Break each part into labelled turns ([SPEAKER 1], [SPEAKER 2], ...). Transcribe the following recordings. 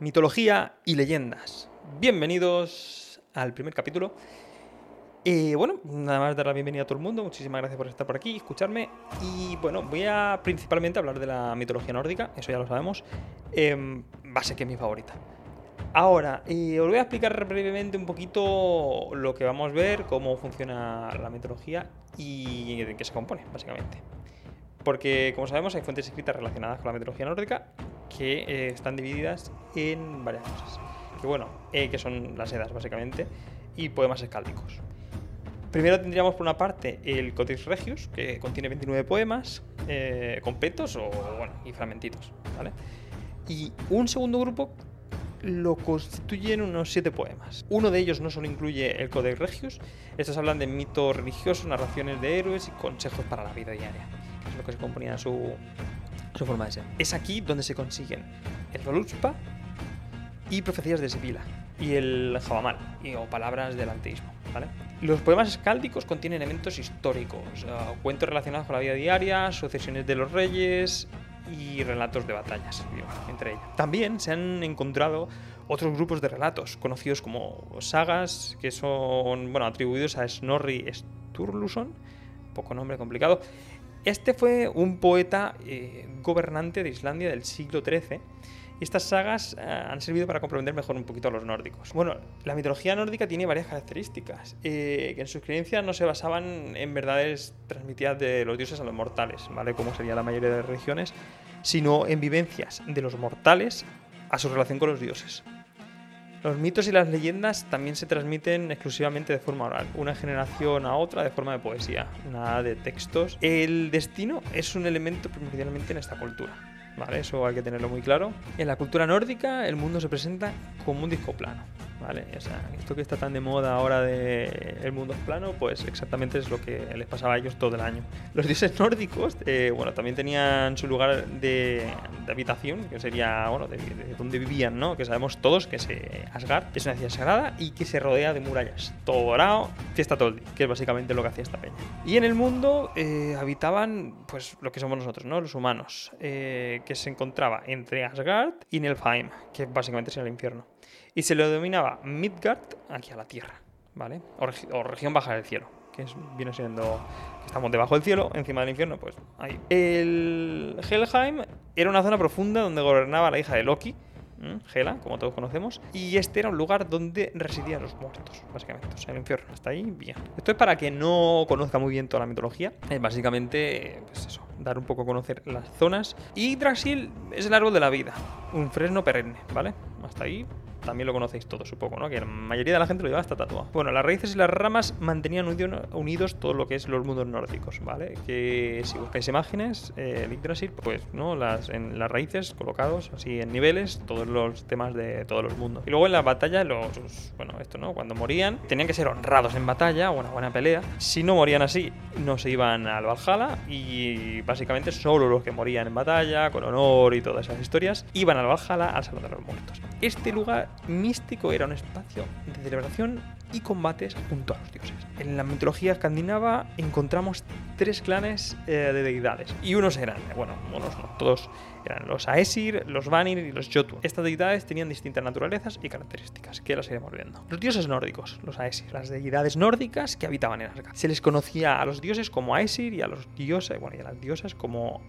[SPEAKER 1] mitología y leyendas. Bienvenidos al primer capítulo. Y bueno, nada más dar la bienvenida a todo el mundo. Muchísimas gracias por estar por aquí, escucharme. Y bueno, voy a principalmente hablar de la mitología nórdica, eso ya lo sabemos. Eh, base que es mi favorita. Ahora, eh, os voy a explicar brevemente un poquito lo que vamos a ver, cómo funciona la mitología y de qué se compone, básicamente. Porque, como sabemos, hay fuentes escritas relacionadas con la mitología nórdica que eh, están divididas en varias cosas. Que bueno, eh, que son las Edas, básicamente, y poemas escáldicos. Primero tendríamos por una parte el Codex Regius, que contiene 29 poemas eh, completos o, bueno, y fragmentitos. Y un segundo grupo lo constituyen unos siete poemas. Uno de ellos no solo incluye el Codex Regius, estos hablan de mitos religiosos, narraciones de héroes y consejos para la vida diaria, es lo que se componía su, Es aquí donde se consiguen el Voluspa y profecías de Sibila y el Javamal y, o palabras del anteísmo. Los poemas escáldicos contienen elementos históricos, uh, cuentos relacionados con la vida diaria, sucesiones de los reyes y relatos de batallas, entre ellas. También se han encontrado otros grupos de relatos, conocidos como sagas, que son bueno, atribuidos a Snorri Sturluson, poco nombre complicado. Este fue un poeta eh, gobernante de Islandia del siglo XIII. Estas sagas eh, han servido para comprender mejor un poquito a los nórdicos. Bueno, la mitología nórdica tiene varias características, eh, que en sus creencias no se basaban en verdades transmitidas de los dioses a los mortales, ¿vale? Como sería la mayoría de las religiones, sino en vivencias de los mortales a su relación con los dioses. Los mitos y las leyendas también se transmiten exclusivamente de forma oral, una generación a otra de forma de poesía, nada de textos. El destino es un elemento primordialmente en esta cultura, ¿vale? Eso hay que tenerlo muy claro. En la cultura nórdica el mundo se presenta como un disco plano, ¿vale? O sea, esto que está tan de moda ahora de el mundo plano, pues exactamente es lo que les pasaba a ellos todo el año. Los dioses nórdicos, eh, bueno, también tenían su lugar de, de habitación, que sería, bueno, de, de, donde vivían, ¿no? Que sabemos todos que es Asgard, es una ciudad sagrada y que se rodea de murallas. Todo dorado, fiesta todo el día, que es básicamente lo que hacía esta peña. Y en el mundo eh, habitaban, pues, lo que somos nosotros, ¿no? Los humanos, eh, que se encontraba entre Asgard y Nilfheim, que básicamente es el infierno y se le denominaba Midgard aquí a la tierra, ¿vale? O, regi o región baja del cielo, que es, viene siendo estamos debajo del cielo, encima del infierno, pues ahí. El Helheim era una zona profunda donde gobernaba la hija de Loki. Hela, como todos conocemos, y este era un lugar donde residían los muertos, básicamente, o sea, el infierno, hasta ahí, bien. Esto es para que no conozca muy bien toda la mitología, es básicamente, pues eso, dar un poco a conocer las zonas. Y Draxil es el árbol de la vida, un fresno perenne, ¿vale? Hasta ahí también lo conocéis todos, supongo, ¿no? Que la mayoría de la gente lo lleva hasta tatuado. Bueno, las raíces y las ramas mantenían unidos todo lo que es los mundos nórdicos, ¿vale? Que si buscáis imágenes, eh, Yggdrasil, pues, ¿no? Las, en las raíces colocados así en niveles, todos los temas de todos los mundos. Y luego en la batalla, los, bueno, esto, ¿no? Cuando morían, tenían que ser honrados en batalla, o una buena pelea. Si no morían así, no se iban al Valhalla y básicamente solo los que morían en batalla, con honor y todas esas historias, iban al Valhalla al Salón de los Muertos. Este lugar místico era un espacio de celebración y combates junto a los dioses. En la mitología escandinava encontramos tres clanes eh, de deidades. Y unos eran, bueno, unos no, todos eran los Aesir, los Vanir y los Jotun. Estas deidades tenían distintas naturalezas y características, que las iremos viendo. Los dioses nórdicos, los Aesir, las deidades nórdicas que habitaban en Asgard. Se les conocía a los dioses como Aesir y a los dioses, bueno, y a las diosas como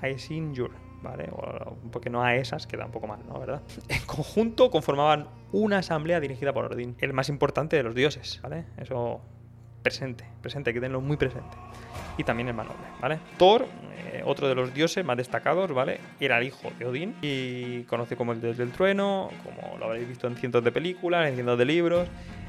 [SPEAKER 1] Aesinjur. ¿Vale? O, porque no a esas, queda un poco mal, ¿no? ¿Verdad? En conjunto conformaban una asamblea dirigida por Odín, el más importante de los dioses, ¿vale? Eso presente, presente, que tenlo muy presente. Y también el más noble, ¿vale? Thor, eh, otro de los dioses más destacados, ¿vale? Era el hijo de Odín y conoce como el dios del trueno, como lo habréis visto en cientos de películas, en cientos de libros.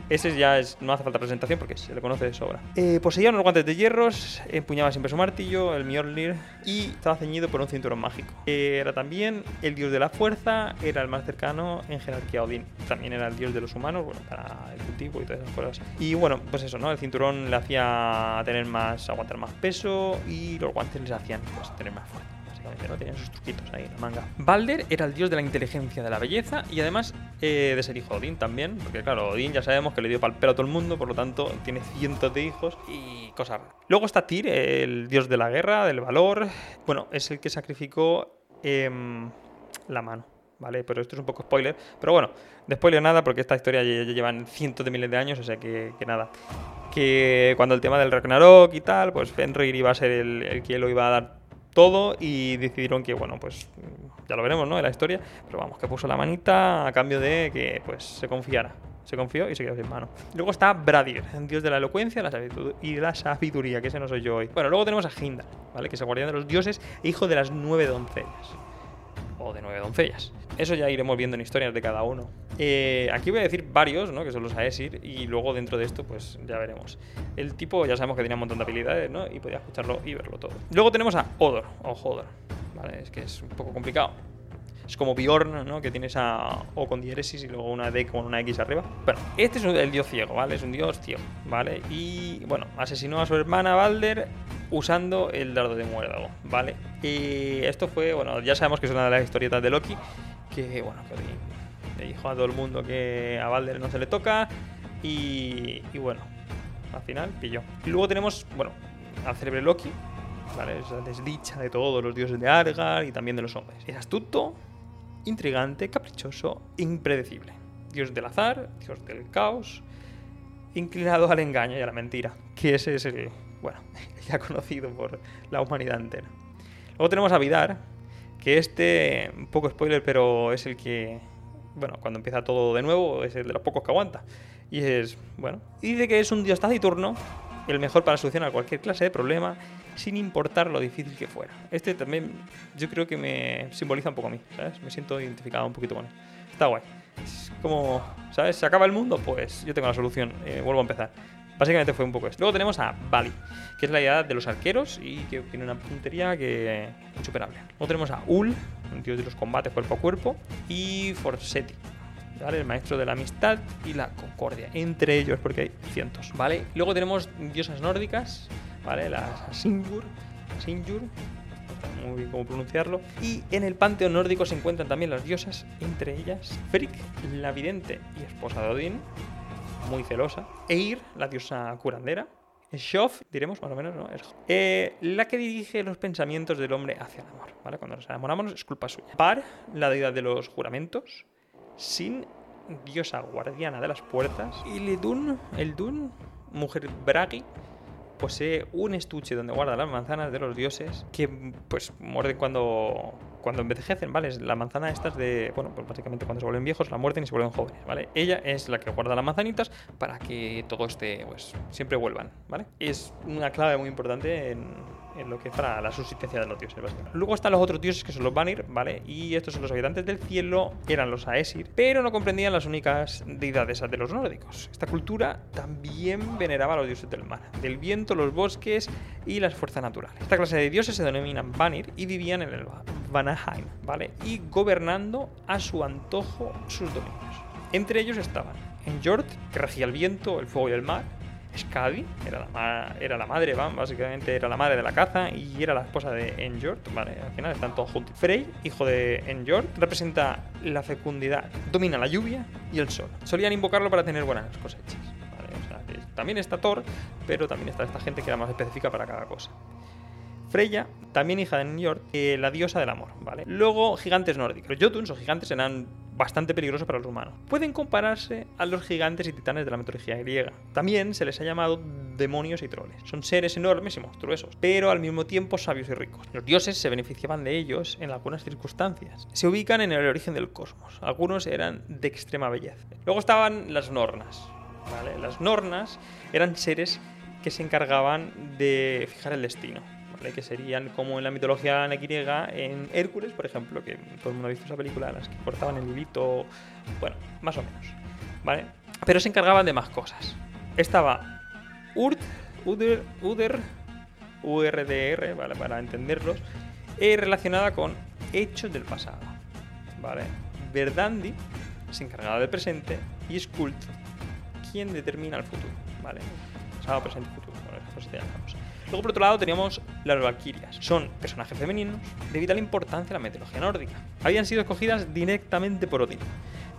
[SPEAKER 1] Ese ya es, no hace falta presentación porque se le conoce de sobra. Eh, poseía unos guantes de hierros, empuñaba siempre su martillo, el Mjolnir, y estaba ceñido por un cinturón mágico. Era también el dios de la fuerza, era el más cercano en jerarquía a Odín. También era el dios de los humanos, bueno, para el cultivo y todas esas cosas. Y bueno, pues eso, ¿no? El cinturón le hacía tener más, aguantar más peso y los guantes les hacían pues, tener más fuerza. ¿no? Tenían sus truquitos ahí en la manga. Balder era el dios de la inteligencia, de la belleza y además eh, de ser hijo de Odín también, porque claro, Odín ya sabemos que le dio pal pelo a todo el mundo, por lo tanto tiene cientos de hijos y cosas raras. Luego está Tyr, el dios de la guerra, del valor. Bueno, es el que sacrificó eh, la mano. ¿vale? Pero esto es un poco spoiler. Pero bueno, de spoiler nada, porque esta historia ya, ya llevan cientos de miles de años, o sea que, que nada. Que cuando el tema del Ragnarok y tal, pues Fenrir iba a ser el, el que lo iba a dar todo y decidieron que, bueno, pues ya lo veremos, ¿no? En la historia, pero vamos, que puso la manita a cambio de que, pues, se confiara. Se confió y se quedó sin mano. Luego está Bradir, dios de la elocuencia la y la sabiduría, que ese no soy yo hoy. Bueno, luego tenemos a Hindar, ¿vale? Que es el guardián de los dioses e hijo de las nueve doncellas. O de nueve doncellas. Eso ya iremos viendo en historias de cada uno. Eh, aquí voy a decir varios, ¿no? Que son los Aesir, y luego dentro de esto, pues ya veremos. El tipo, ya sabemos que tenía un montón de habilidades, ¿no? Y podía escucharlo y verlo todo. Luego tenemos a Odor, o Hodor, ¿vale? Es que es un poco complicado. Es como Bjorn, ¿no? Que tienes a O con diéresis y luego una D con una X arriba. Bueno, este es el dios ciego, ¿vale? Es un dios ciego, ¿vale? Y bueno, asesinó a su hermana Balder usando el dardo de muérdago, ¿vale? Y esto fue, bueno, ya sabemos que es una de las historietas de Loki, que bueno, que le- dijo a todo el mundo que a Balder no se le toca y, bueno, al final pilló. Y luego tenemos, bueno, al célebre Loki, ¿vale? Esa desdicha de todos los dioses de Argar y también de los hombres. Es astuto, intrigante, caprichoso, impredecible. Dios del azar, dios del caos, inclinado al engaño y a la mentira. Que ese es el, bueno, ya conocido por la humanidad entera. Luego tenemos a Vidar, que este, un poco spoiler, pero es el que, bueno, cuando empieza todo de nuevo, es el de los pocos que aguanta. Y es, bueno, y dice que es un dios taciturno, el mejor para solucionar cualquier clase de problema, sin importar lo difícil que fuera. Este también, yo creo que me simboliza un poco a mí, ¿sabes? Me siento identificado un poquito con él. Está guay. Es como, ¿sabes? Se acaba el mundo, pues yo tengo la solución, eh, vuelvo a empezar. Básicamente fue un poco esto. Luego tenemos a Bali, que es la idea de los arqueros y que tiene una puntería que insuperable. Luego tenemos a Ul, un dios de los combates cuerpo a cuerpo, y Forseti, ¿vale? El maestro de la amistad y la concordia, entre ellos, porque hay cientos, ¿vale? Luego tenemos diosas nórdicas, ¿vale? Las no sé muy bien cómo pronunciarlo. Y en el panteón nórdico se encuentran también las diosas, entre ellas Frigg, la vidente y esposa de Odín, muy celosa. Eir, la diosa curandera. Shof, diremos más o menos, ¿no? Eh, la que dirige los pensamientos del hombre hacia el amor, ¿vale? Cuando nos enamoramos es culpa suya. Par, la deidad de los juramentos. Sin, diosa guardiana de las puertas. Y Ledun, el Dun, mujer Bragi, posee un estuche donde guarda las manzanas de los dioses que pues muerden cuando cuando envejecen, ¿vale? Es La manzana estas de, bueno, pues básicamente cuando se vuelven viejos la muerden y se vuelven jóvenes, ¿vale? Ella es la que guarda las manzanitas para que todo esté, pues, siempre vuelvan, ¿vale? Es una clave muy importante en, en lo que es para la subsistencia de los dioses, básicamente. Luego están los otros dioses que son los Vanir, ¿vale? Y estos son los habitantes del cielo, eran los Aesir, pero no comprendían las únicas deidades de los nórdicos. Esta cultura también veneraba a los dioses del mar, del viento, los bosques y las fuerzas naturales. Esta clase de dioses se denominan Vanir y vivían en el Vanaheim, ¿vale? Y gobernando a su antojo sus dominios. Entre ellos estaban Enjord, que regía el viento, el fuego y el mar, Skadi, era la, madre, básicamente era la madre de la caza y era la esposa de Enjord, ¿vale? Al final están todos juntos. Frey, hijo de Enjord, representa la fecundidad, domina la lluvia y el sol. Solían invocarlo para tener buenas cosechas, también está Thor, pero también está esta gente que era más específica para cada cosa. Freya, también hija de Njord, eh, la diosa del amor, ¿vale? Luego, gigantes nórdicos. Los Jotuns o gigantes eran bastante peligrosos para los humanos. Pueden compararse a los gigantes y titanes de la mitología griega. También se les ha llamado demonios y troles. Son seres enormes y monstruosos, pero al mismo tiempo sabios y ricos. Los dioses se beneficiaban de ellos en algunas circunstancias. Se ubican en el origen del cosmos. Algunos eran de extrema belleza. Luego estaban las nornas. Las nornas eran seres que se encargaban de fijar el destino. Que serían como en la mitología griega, en Hércules, por ejemplo, que todo el mundo ha visto esa película, las que cortaban el hilito, bueno, más o menos, ¿vale? Pero se encargaban de más cosas. Estaba Urt, Uder, Uder, URDR, ¿vale? Para entenderlos, eh, relacionada con hechos del pasado, ¿vale? Verdandi se encargaba del presente y Skuld quien determina el futuro, ¿vale? Pasado, presente y futuro, bueno, pues ya. Luego, por otro lado, teníamos las Valquirias. Son personajes femeninos de vital importancia en la mitología nórdica. Habían sido escogidas directamente por Odín.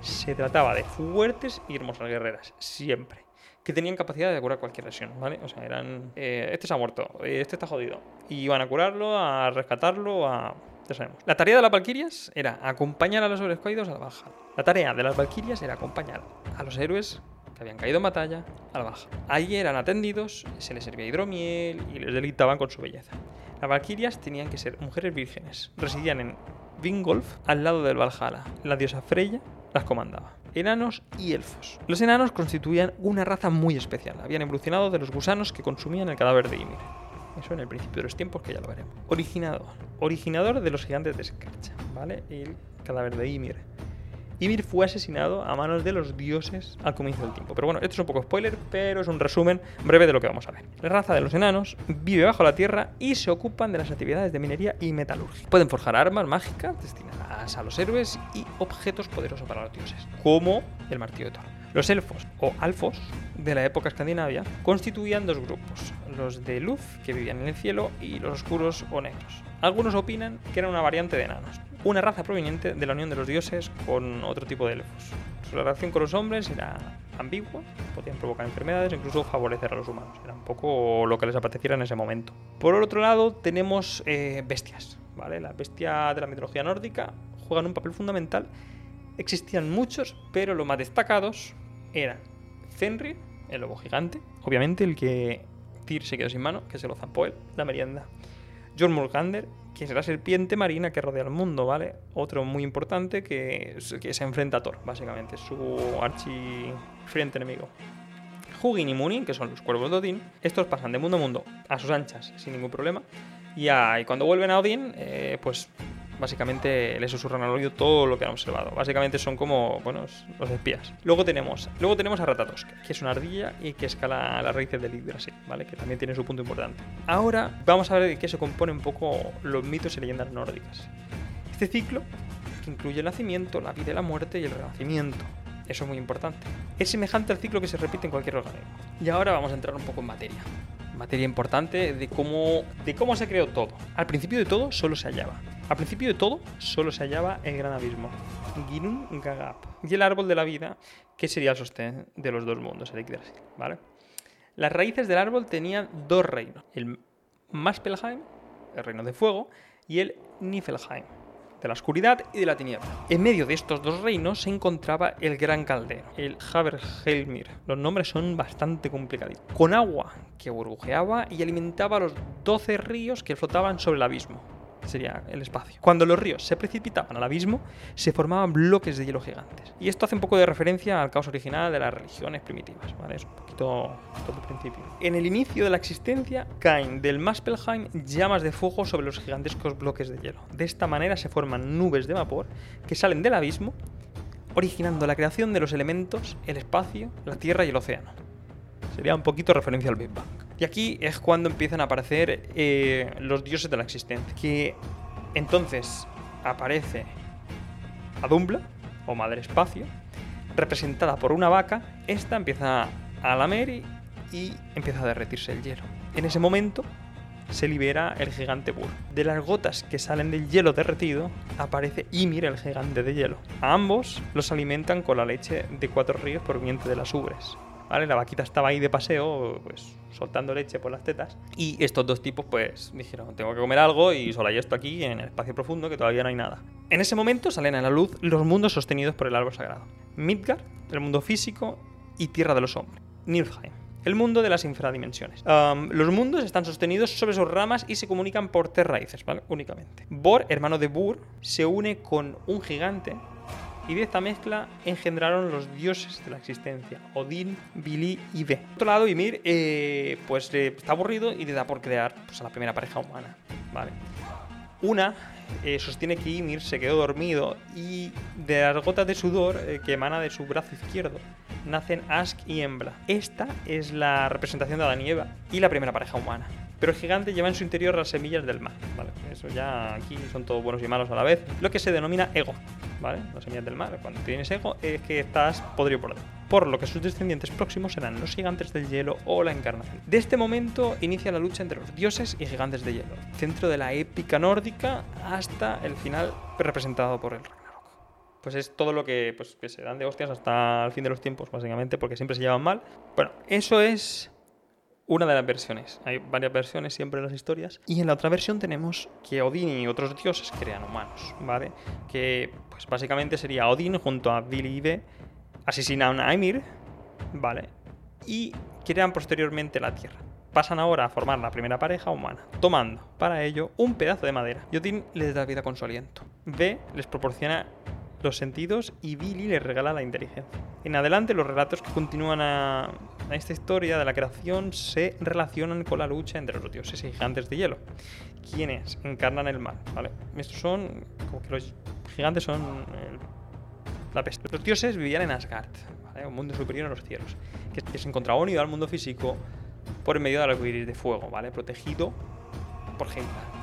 [SPEAKER 1] Se trataba de fuertes y hermosas guerreras, siempre. Que tenían capacidad de curar cualquier lesión, ¿vale? O sea, eran. eh, este se ha muerto, este está jodido. Y iban a curarlo, a rescatarlo, a, ya sabemos. La tarea de las Valquirias era acompañar a los héroes caídos al Valhalla. La tarea de las Valquirias era acompañar a los héroes que habían caído en batalla al Valhalla. Allí eran atendidos, se les servía hidromiel y les deleitaban con su belleza. Las Valquirias tenían que ser mujeres vírgenes. Residían en Vingolf, al lado del Valhalla. La diosa Freya las comandaba. Enanos y elfos. Los enanos constituían una raza muy especial. Habían evolucionado de los gusanos que consumían el cadáver de Ymir. Eso en el principio de los tiempos, que ya lo veremos. Originador. Originador de los gigantes de Escarcha, ¿vale? El cadáver de Ymir. Ymir fue asesinado a manos de los dioses al comienzo del tiempo. Pero bueno, esto es un poco spoiler, pero es un resumen breve de lo que vamos a ver. La raza de los enanos vive bajo la tierra y se ocupan de las actividades de minería y metalurgia. Pueden forjar armas mágicas destinadas a los héroes y objetos poderosos para los dioses, como el martillo de Thor. Los elfos o alfos de la época escandinavia constituían dos grupos, los de luz, que vivían en el cielo, y los oscuros o negros. Algunos opinan que era una variante de enanos, una raza proveniente de la unión de los dioses con otro tipo de elfos. Su relación con los hombres era ambigua, podían provocar enfermedades e incluso favorecer a los humanos. Era un poco lo que les apeteciera en ese momento. Por otro lado, tenemos eh, bestias. ¿vale? Las bestias de la mitología nórdica juegan un papel fundamental. Existían muchos, pero los más destacados eran Fenrir, el lobo gigante, obviamente el que Tyr se quedó sin mano, que se lo zampó él, la merienda. Jormungandr, que es la serpiente marina que rodea el mundo, ¿vale? Otro muy importante que, que se enfrenta a Thor, básicamente, su archifrente enemigo. Hugin y Munin, que son los cuervos de Odín, estos pasan de mundo a mundo a sus anchas sin ningún problema. Y, y cuando vuelven a Odín, eh, pues básicamente le susurran al oído todo lo que han observado. Básicamente son como, bueno, los espías. Luego tenemos, luego tenemos a Ratatosk, que es una ardilla y que escala las raíces del Yggdrasil, ¿vale? Que también tiene su punto importante. Ahora vamos a ver de qué se compone un poco los mitos y leyendas nórdicas. Este ciclo, que incluye el nacimiento, la vida y la muerte y el renacimiento. Eso es muy importante. Es semejante al ciclo que se repite en cualquier organismo. Y ahora vamos a entrar un poco en materia materia importante de cómo, de cómo se creó todo. Al principio de todo solo se hallaba. Al principio de todo solo se hallaba el gran abismo, Ginun Gagap, y el árbol de la vida, que sería el sostén de los dos mundos, el Yggdrasil, ¿vale? Las raíces del árbol tenían dos reinos, el Maspelheim, el reino de fuego, y el Niflheim, de la oscuridad y de la tiniebla. En medio de estos dos reinos se encontraba el gran caldero, el Haberhelmir. Los nombres son bastante complicados. Con agua que burbujeaba y alimentaba los 12 ríos que flotaban sobre el abismo sería el espacio. Cuando los ríos se precipitaban al abismo, se formaban bloques de hielo gigantes. Y esto hace un poco de referencia al caos original de las religiones primitivas, ¿vale? Es un poquito el principio. En el inicio de la existencia caen del Maspelheim llamas de fuego sobre los gigantescos bloques de hielo. De esta manera se forman nubes de vapor que salen del abismo, originando la creación de los elementos, el espacio, la tierra y el océano. Sería un poquito referencia al Big Bang. Y aquí es cuando empiezan a aparecer eh, los dioses de la existencia. Que entonces aparece Adumbla, o Madre Espacio, representada por una vaca. Esta empieza a lamer y, y empieza a derretirse el hielo. En ese momento se libera el gigante Bur. De las gotas que salen del hielo derretido, aparece Ymir, el gigante de hielo. A ambos los alimentan con la leche de cuatro ríos proveniente de las ubres. ¿Vale? La vaquita estaba ahí de paseo, pues soltando leche por las tetas. Y estos dos tipos, pues dijeron, tengo que comer algo y solo hay esto aquí en el espacio profundo que todavía no hay nada. En ese momento salen a la luz los mundos sostenidos por el árbol sagrado. Midgard, el mundo físico y tierra de los hombres. Niflheim, el mundo de las infradimensiones. los mundos están sostenidos sobre sus ramas y se comunican por tres raíces. Únicamente. Bor, hermano de Bur, se une con un gigante y de esta mezcla engendraron los dioses de la existencia, Odín, Vili y Ve. Por otro lado, Ymir eh, pues está aburrido y le da por crear pues, a la primera pareja humana, ¿vale? Una eh, sostiene que Ymir se quedó dormido y de las gotas de sudor eh, que emana de su brazo izquierdo nacen Ask y Embla. Esta es la representación de Adán y Eva y la primera pareja humana. Pero el gigante lleva en su interior las semillas del mal. ¿vale? Eso ya aquí son todos buenos y malos a la vez. Lo que se denomina ego. Las semillas del mal. Cuando tienes ego es que estás podrido por dentro. Por lo que sus descendientes próximos serán los gigantes del hielo o la encarnación. De este momento inicia la lucha entre los dioses y gigantes de hielo. Centro de la épica nórdica hasta el final representado por el. Pues es todo lo que, pues, que se dan de hostias hasta el fin de los tiempos, básicamente, porque siempre se llevan mal. Bueno, eso es una de las versiones. Hay varias versiones siempre en las historias. Y en la otra versión tenemos que Odín y otros dioses crean humanos, ¿vale? Que pues básicamente sería Odín junto a Ve asesinan a Ymir, ¿vale? Y crean posteriormente la Tierra. Pasan ahora a formar la primera pareja humana, tomando para ello un pedazo de madera. Y Odín les da vida con su aliento. Ve les proporciona los sentidos y Billy les regala la inteligencia. En adelante los relatos que continúan a, esta historia de la creación se relacionan con la lucha entre los dioses y gigantes de hielo, quienes encarnan el mal, ¿vale? Estos son, como que los gigantes son la peste. Los dioses vivían en Asgard, un mundo superior a los cielos, que, se encontraba unido al mundo físico por medio del arco iris de fuego, ¿vale? Protegido por Heimdall.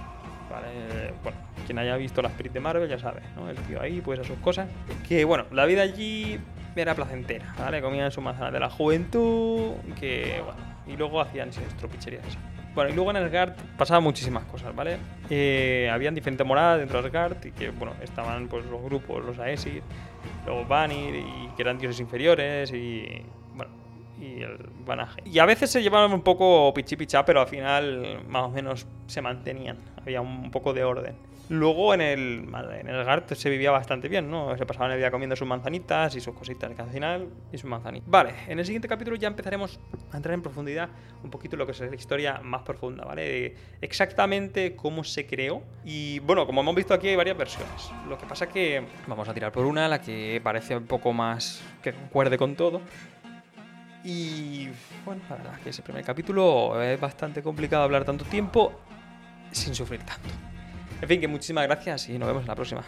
[SPEAKER 1] Bueno, quien haya visto las pelis de Marvel ya sabe, ¿no? El tío ahí, pues a sus cosas. Que bueno, la vida allí era placentera, ¿vale? Comían su manzana de la juventud, que bueno, y luego hacían estropicherías. Bueno, y luego en Asgard pasaban muchísimas cosas, ¿vale? Eh, habían diferentes moradas dentro de Asgard y que, bueno, estaban pues los grupos, los Aesir, luego Vanir y que eran dioses inferiores y, bueno, y el Vanaje. Y a veces se llevaban un poco pichi pichá, pero al final más o menos se mantenían, había un poco de orden. Luego en el, en el Gart se vivía bastante bien, ¿no? Se pasaban el día comiendo sus manzanitas y sus cositas al final y sus manzanitas. Vale, en el siguiente capítulo ya empezaremos a entrar en profundidad un poquito lo que es la historia más profunda, ¿vale? exactamente cómo se creó. Y bueno, como hemos visto aquí hay varias versiones. Lo que pasa que vamos a tirar por una, la que parece un poco más que concuerde con todo. Y bueno, la verdad es que ese primer capítulo es bastante complicado hablar tanto tiempo sin sufrir tanto. En fin, que muchísimas gracias y nos vemos en la próxima.